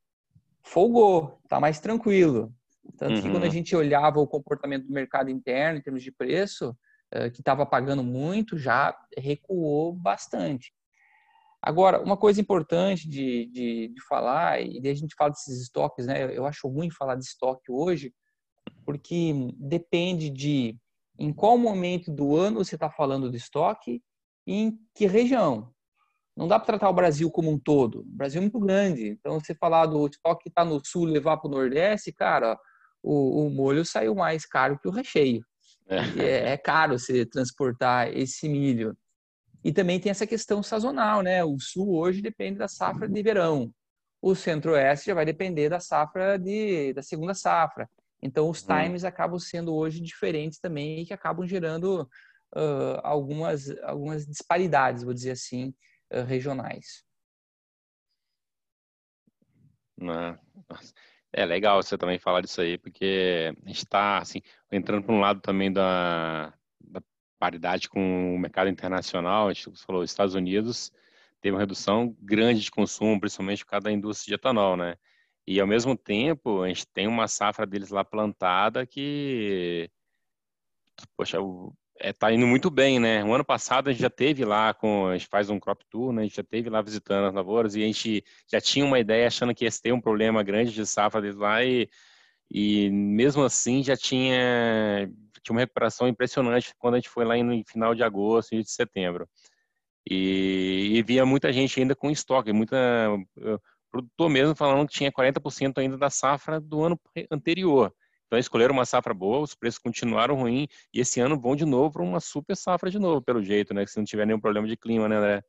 S2: Folgou, está mais tranquilo. Tanto uhum. que quando a uhum. gente olhava o comportamento do mercado interno, em termos de preço, uh, que estava pagando muito, já recuou bastante. Agora, uma coisa importante de, de, de falar, e a gente fala desses estoques, né? Eu acho ruim falar de estoque hoje, porque depende de em qual momento do ano você está falando de estoque e em que região. Não dá para tratar o Brasil como um todo. O Brasil é muito grande. Então, você falar do estoque que está no sul levar para o Nordeste, cara, o, o, molho saiu mais caro que o recheio. É. é, é caro você transportar esse milho. E também tem essa questão sazonal, né? O sul hoje depende da safra de verão. O centro-oeste já vai depender da safra de, da segunda safra. Então, os uhum. times acabam sendo hoje diferentes também e que acabam gerando uh, algumas, algumas disparidades, vou dizer assim, uh, regionais.
S1: É legal você também falar disso aí, porque está assim, entrando para um lado também da, da paridade com o mercado internacional. A gente falou, Estados Unidos teve uma redução grande de consumo, principalmente por causa da indústria de etanol, né? E ao mesmo tempo, a gente tem uma safra deles lá plantada que, poxa, é, tá indo muito bem, né? O ano passado a gente já teve lá com, a gente faz um crop tour, né? A gente já teve lá visitando as lavouras e a gente já tinha uma ideia achando que ia ter um problema grande de safra deles lá e, e mesmo assim já tinha, tinha uma recuperação impressionante quando a gente foi lá no final de agosto e de setembro. E, e via muita gente ainda com estoque, muita produtor mesmo falando que tinha 40% ainda da safra do ano anterior. Então escolheram uma safra boa, os preços continuaram ruins e esse ano vão de novo para uma super safra de novo, pelo jeito, né? Se não tiver nenhum problema de clima, né, André?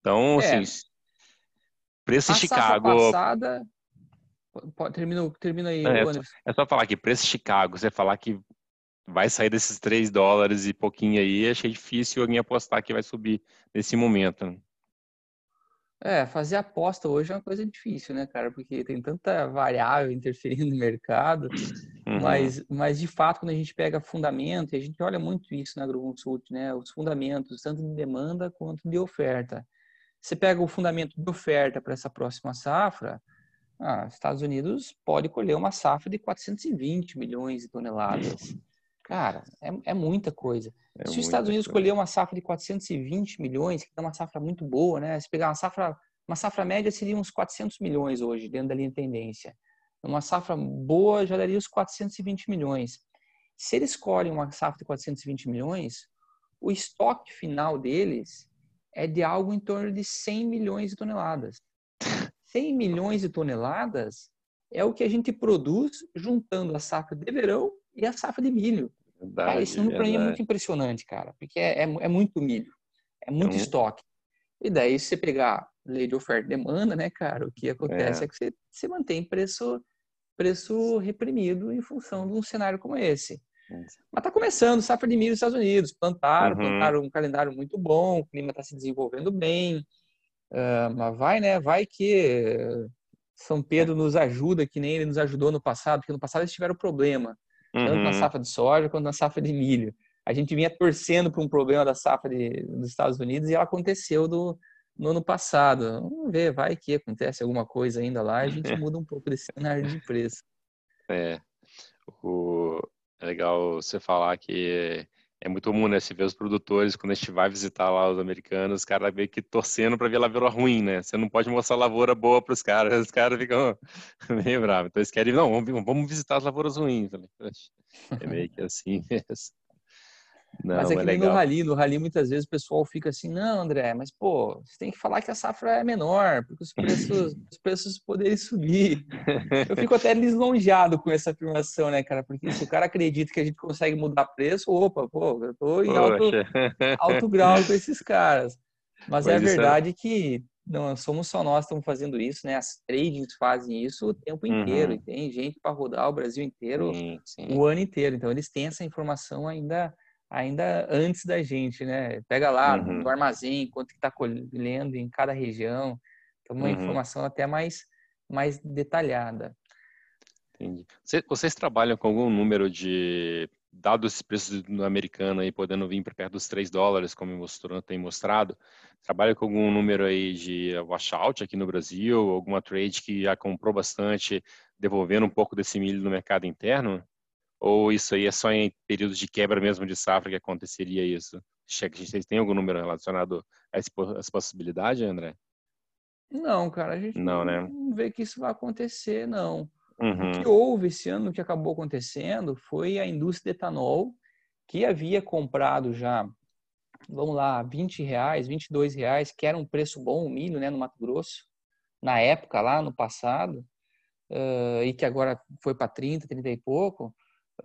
S1: Então, é. assim, preço em Chicago.
S2: Passada... Termina, termina aí,
S1: é, é, só, é só falar que preço Chicago, você falar que vai sair desses 3 dólares e pouquinho aí, achei difícil alguém apostar que vai subir nesse momento. Né?
S2: É, fazer aposta hoje é uma coisa difícil, né, cara? Porque tem tanta variável *laughs* interferindo no mercado. Uhum. Mas, mas, de fato, quando a gente pega fundamento, e a gente olha muito isso na AgroConsult, né? Os fundamentos, tanto de demanda quanto de oferta. Você pega o fundamento de oferta para essa próxima safra, ah, Estados Unidos pode colher uma safra de 420 milhões de toneladas. Cara, é, é muita coisa. É Se os Estados Unidos escolher uma safra de 420 milhões, que é uma safra muito boa, né? Se pegar uma safra, uma safra média seria uns 400 milhões hoje, dentro da linha de tendência. Uma safra boa já daria os 420 milhões. Se eles escolhem uma safra de 420 milhões, o estoque final deles é de algo em torno de 100 milhões de toneladas. *laughs* 100 milhões de toneladas é o que a gente produz juntando a safra de verão e a safra de milho. Verdade, cara, esse número para mim é muito impressionante, cara, porque é, é, é muito milho, é muito é um... estoque. E daí, se você pegar lei de oferta e demanda, né, cara, o que acontece é, é que você, você mantém preço, preço reprimido em função de um cenário como esse. Mas tá começando, safra de milho nos Estados Unidos, plantaram, uhum. plantaram um calendário muito bom, o clima está se desenvolvendo bem, uh, mas vai, né, vai que São Pedro nos ajuda, que nem ele nos ajudou no passado, porque no passado eles tiveram problema uhum. tanto na uhum. safra de soja quanto na safra de milho. A gente vinha torcendo para um problema da safra de, dos Estados Unidos e ela aconteceu do, no ano passado. Vamos ver, vai que acontece alguma coisa ainda lá, a *laughs* gente muda um pouco desse cenário de preço.
S1: É, o, é legal você falar que é muito comum, né? Se vê os produtores, quando a gente vai visitar lá os americanos, os caras meio que torcendo para ver a lavoura ruim, né? Você não pode mostrar lavoura boa para os caras, *laughs* os caras ficam *laughs* meio bravos. Então eles querem, não, vamos visitar as lavouras ruins. É meio que assim mesmo.
S2: Não, mas é que é nem no rally, no rally muitas vezes o pessoal fica assim, não, André, mas pô, você tem que falar que a safra é menor, porque os preços, *laughs* os preços poderem subir. Eu fico até lisonjeado com essa afirmação, né, cara? Porque se o cara acredita que a gente consegue mudar preço, opa, pô, eu tô em alto, alto grau com esses caras. Mas, é mas é verdade é... que não somos só nós que estamos fazendo isso, né? As tradings fazem isso o tempo inteiro. Uhum. E tem gente para rodar o Brasil inteiro sim, sim. o ano inteiro. Então, eles têm essa informação ainda ainda antes da gente, né? Pega lá uhum. no armazém, quanto que está colhendo em cada região. Então, uma uhum. informação até mais, mais detalhada.
S1: Entendi. Vocês trabalham com algum número de dados esses preços no americano aí podendo vir para perto dos 3 dólares, como mostrou, tem mostrado, trabalha com algum número aí de washout aqui no Brasil, alguma trade que já comprou bastante, devolvendo um pouco desse milho no mercado interno? Ou isso aí é só em períodos de quebra mesmo de safra que aconteceria isso? Vocês têm algum número relacionado a essa possibilidade, André?
S2: Não, cara, a gente não, né? não vê que isso vai acontecer, não. Uhum. O que houve esse ano, o que acabou acontecendo, foi a indústria de etanol, que havia comprado já, vamos lá, 20 reais, 22 reais, que era um preço bom o milho, né, no Mato Grosso, na época lá, no passado, uh, e que agora foi para 30, 30 e pouco,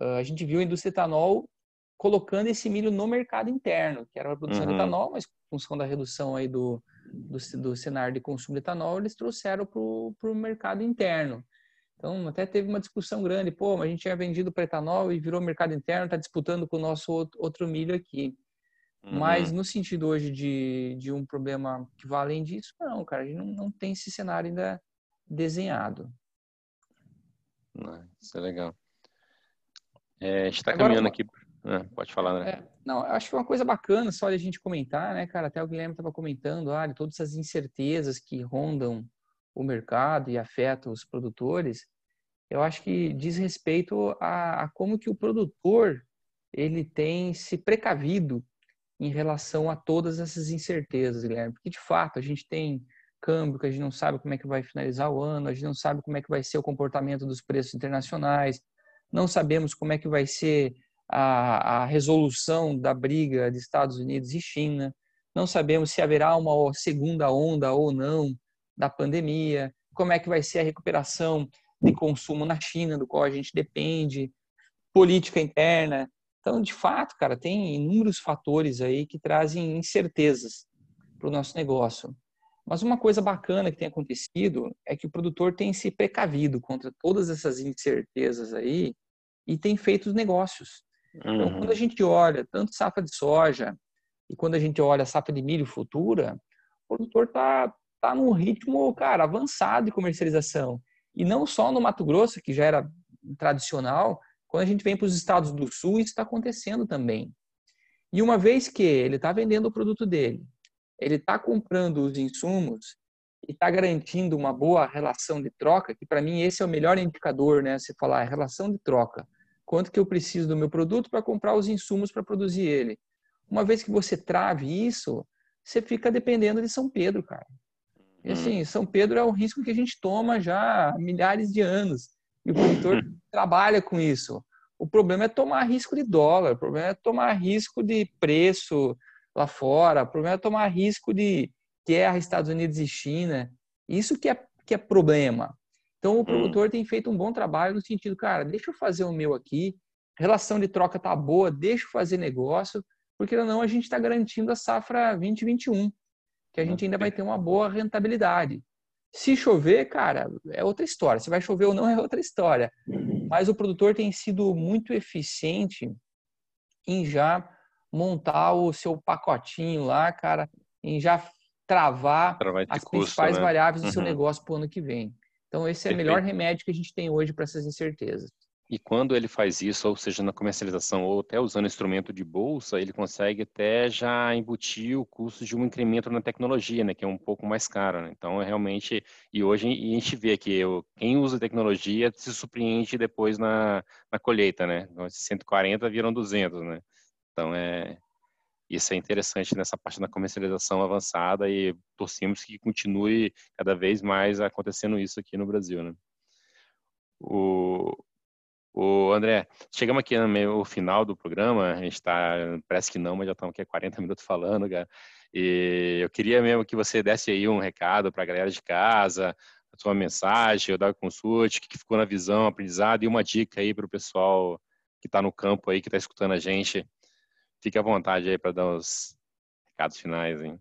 S2: a gente viu a indústria etanol colocando esse milho no mercado interno, que era a produção uhum. de etanol, mas em função da redução aí do, do, do cenário de consumo de etanol, eles trouxeram para o mercado interno. Então, até teve uma discussão grande, pô, mas a gente tinha vendido para etanol e virou mercado interno, está disputando com o nosso outro, outro milho aqui. Uhum. Mas no sentido hoje de, de um problema que vai além disso, não, cara, a gente não, não tem esse cenário ainda desenhado.
S1: Isso é legal. É, a gente está caminhando aqui. Ah, pode falar, né?
S2: É, não, acho que é uma coisa bacana só de a gente comentar, né, cara? Até o Guilherme estava comentando, ah, todas essas incertezas que rondam o mercado e afetam os produtores. Eu acho que diz respeito a, a como que o produtor ele tem se precavido em relação a todas essas incertezas, Guilherme. Porque, de fato, a gente tem câmbio que a gente não sabe como é que vai finalizar o ano, a gente não sabe como é que vai ser o comportamento dos preços internacionais, não sabemos como é que vai ser a, a resolução da briga de Estados Unidos e China, não sabemos se haverá uma segunda onda ou não da pandemia, como é que vai ser a recuperação de consumo na China, do qual a gente depende, política interna. Então, de fato, cara, tem inúmeros fatores aí que trazem incertezas para o nosso negócio. Mas uma coisa bacana que tem acontecido é que o produtor tem se precavido contra todas essas incertezas aí e tem feito os negócios. Então, uhum. quando a gente olha tanto safra de soja e quando a gente olha safra de milho futura, o produtor está tá num ritmo, cara, avançado de comercialização. E não só no Mato Grosso, que já era tradicional, quando a gente vem para os estados do sul, isso está acontecendo também. E uma vez que ele está vendendo o produto dele, ele está comprando os insumos e está garantindo uma boa relação de troca, que para mim esse é o melhor indicador, né? Você falar, é relação de troca quanto que eu preciso do meu produto para comprar os insumos para produzir ele. Uma vez que você trave isso, você fica dependendo de São Pedro, cara. E assim, São Pedro é um risco que a gente toma já há milhares de anos. E o produtor trabalha com isso. O problema é tomar risco de dólar, o problema é tomar risco de preço lá fora, o problema é tomar risco de guerra Estados Unidos e China. Isso que é, que é problema. Então, o hum. produtor hum. tem feito um bom trabalho no sentido, cara, deixa eu fazer o meu aqui, relação de troca tá boa, deixa eu fazer negócio, porque não a gente está garantindo a safra 2021, que a gente ainda vai ter uma boa rentabilidade. Se chover, cara, é outra história. Se vai chover ou não *laughs* é outra história. Mas o produtor tem sido muito eficiente em já montar o seu pacotinho lá, cara, em já travar, travar as custo, principais né? variáveis do uhum. seu negócio para o ano que vem. Então, esse é o melhor remédio que a gente tem hoje para essas incertezas.
S1: E quando ele faz isso, ou seja, na comercialização ou até usando instrumento de bolsa, ele consegue até já embutir o custo de um incremento na tecnologia, né, que é um pouco mais caro. Né? Então, é realmente, e hoje a gente vê que quem usa tecnologia se surpreende depois na, na colheita, né? Então, 140 viram 200, né? Então, é, isso é interessante nessa parte da comercialização avançada e torcemos que continue cada vez mais acontecendo isso aqui no Brasil, né? O, o André, chegamos aqui no meio final do programa, a gente está, parece que não, mas já estamos aqui há 40 minutos falando, cara. E eu queria mesmo que você desse aí um recado para a galera de casa, a sua mensagem, o da consulte, o que ficou na visão, aprendizado e uma dica aí para o pessoal que está no campo aí, que está escutando a gente Fique à vontade aí para dar os recados finais, hein?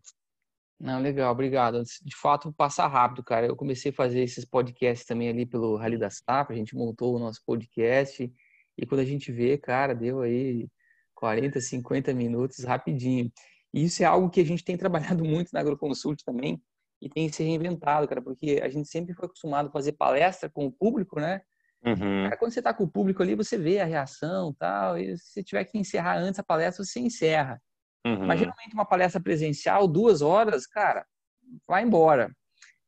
S2: Não, legal, obrigado. De fato, passar rápido, cara. Eu comecei a fazer esses podcasts também ali pelo Rally da Safra, a gente montou o nosso podcast e quando a gente vê, cara, deu aí 40, 50 minutos rapidinho. E isso é algo que a gente tem trabalhado *laughs* muito na AgroConsult também e tem se reinventado, cara, porque a gente sempre foi acostumado a fazer palestra com o público, né? Uhum. quando você está com o público ali, você vê a reação tal, e se tiver que encerrar antes a palestra, você encerra. Uhum. Mas geralmente uma palestra presencial, duas horas, cara, vai embora.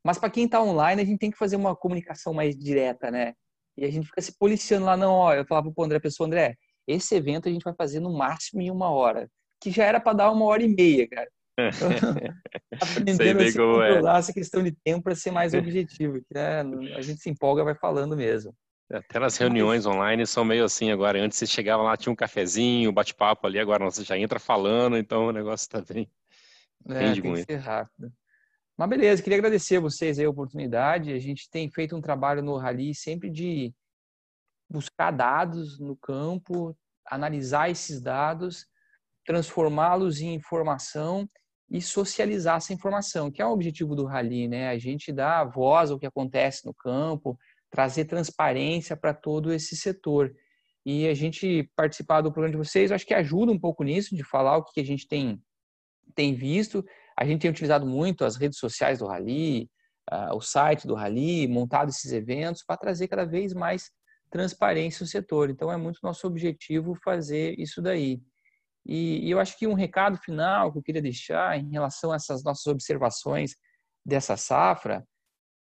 S2: Mas para quem está online, a gente tem que fazer uma comunicação mais direta, né? E a gente fica se policiando lá, não, ó, eu falava pro André, pessoa, André, esse evento a gente vai fazer no máximo em uma hora, que já era para dar uma hora e meia, cara. *laughs* aprendendo a se é. controlar é. essa questão de tempo para ser mais *laughs* objetivo, né? a gente se empolga vai falando mesmo.
S1: Até nas reuniões Mas... online são meio assim agora. Antes você chegava lá, tinha um cafezinho, bate-papo ali, agora você já entra falando, então o negócio está bem.
S2: É, tem muito. que ser rápido. Mas beleza, queria agradecer a vocês a oportunidade. A gente tem feito um trabalho no Rally sempre de buscar dados no campo, analisar esses dados, transformá-los em informação e socializar essa informação, que é o objetivo do Rally, né? A gente dá voz ao que acontece no campo, trazer transparência para todo esse setor. E a gente participar do programa de vocês, acho que ajuda um pouco nisso, de falar o que a gente tem, tem visto. A gente tem utilizado muito as redes sociais do Rally, uh, o site do Rally, montado esses eventos para trazer cada vez mais transparência no setor. Então, é muito nosso objetivo fazer isso daí. E, e eu acho que um recado final que eu queria deixar em relação a essas nossas observações dessa safra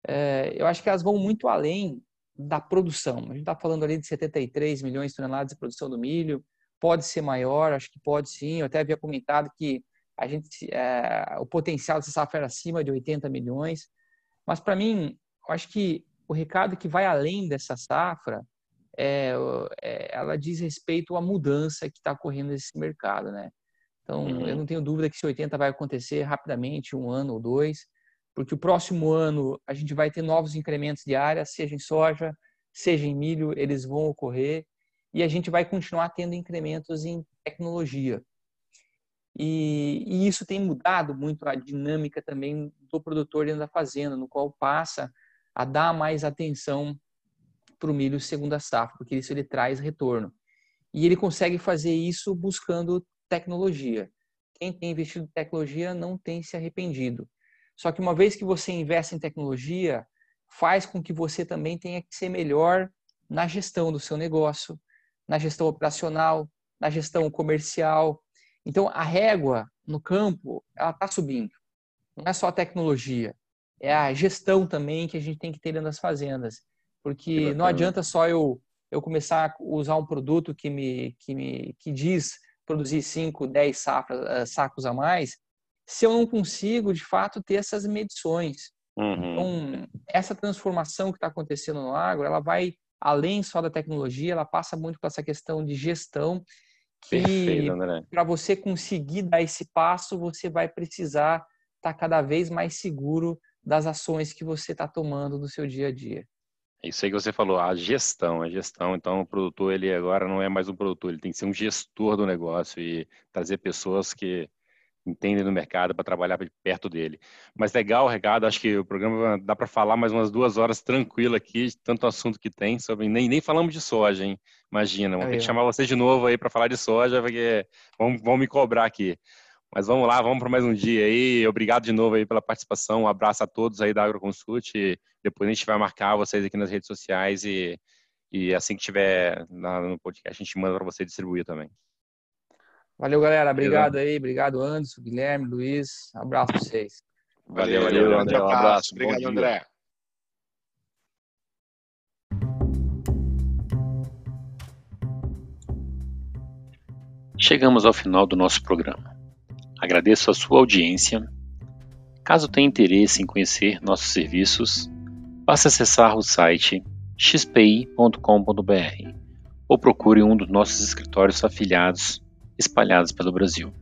S2: é, eu acho que elas vão muito além da produção. A gente está falando ali de 73 milhões de toneladas de produção do milho, pode ser maior, acho que pode sim. Eu até havia comentado que a gente, é, o potencial dessa safra era acima de 80 milhões. Mas para mim, eu acho que o recado que vai além dessa safra é, é, ela diz respeito à mudança que está ocorrendo nesse mercado, né? Então, uhum. eu não tenho dúvida que esse 80 vai acontecer rapidamente, um ano ou dois, porque o próximo ano a gente vai ter novos incrementos de área, seja em soja, seja em milho, eles vão ocorrer, e a gente vai continuar tendo incrementos em tecnologia. E, e isso tem mudado muito a dinâmica também do produtor dentro da fazenda, no qual passa a dar mais atenção para o milho segunda safra, porque isso ele traz retorno. E ele consegue fazer isso buscando tecnologia. Quem tem investido em tecnologia não tem se arrependido. Só que uma vez que você investe em tecnologia, faz com que você também tenha que ser melhor na gestão do seu negócio, na gestão operacional, na gestão comercial. Então, a régua no campo, ela está subindo. Não é só a tecnologia, é a gestão também que a gente tem que ter dentro das fazendas. Porque não adianta só eu, eu começar a usar um produto que me, que me que diz produzir 5, 10 safras, eh, sacos a mais, se eu não consigo, de fato, ter essas medições. Uhum. Então, essa transformação que está acontecendo no agro, ela vai além só da tecnologia, ela passa muito por essa questão de gestão que para você conseguir dar esse passo, você vai precisar estar tá cada vez mais seguro das ações que você está tomando no seu dia a dia.
S1: Isso aí que você falou, a gestão, a gestão. Então, o produtor, ele agora não é mais um produtor, ele tem que ser um gestor do negócio e trazer pessoas que entendem do mercado para trabalhar perto dele. Mas legal, recado, acho que o programa dá para falar mais umas duas horas tranquilo aqui, tanto assunto que tem, sobre nem, nem falamos de soja, hein? Imagina, vamos ter que chamar você de novo aí para falar de soja, porque vão, vão me cobrar aqui. Mas vamos lá, vamos para mais um dia aí. Obrigado de novo aí pela participação. Um abraço a todos aí da AgroConsult. Depois a gente vai marcar vocês aqui nas redes sociais e, e assim que tiver no podcast a gente manda para você distribuir também.
S2: Valeu, galera. Obrigado aí. Obrigado, Anderson, Guilherme, Luiz. Um abraço para vocês.
S3: Valeu, valeu, valeu André. Um abraço. Obrigado, André.
S1: Chegamos ao final do nosso programa. Agradeço a sua audiência. Caso tenha interesse em conhecer nossos serviços, basta acessar o site xpi.com.br ou procure um dos nossos escritórios afiliados espalhados pelo Brasil.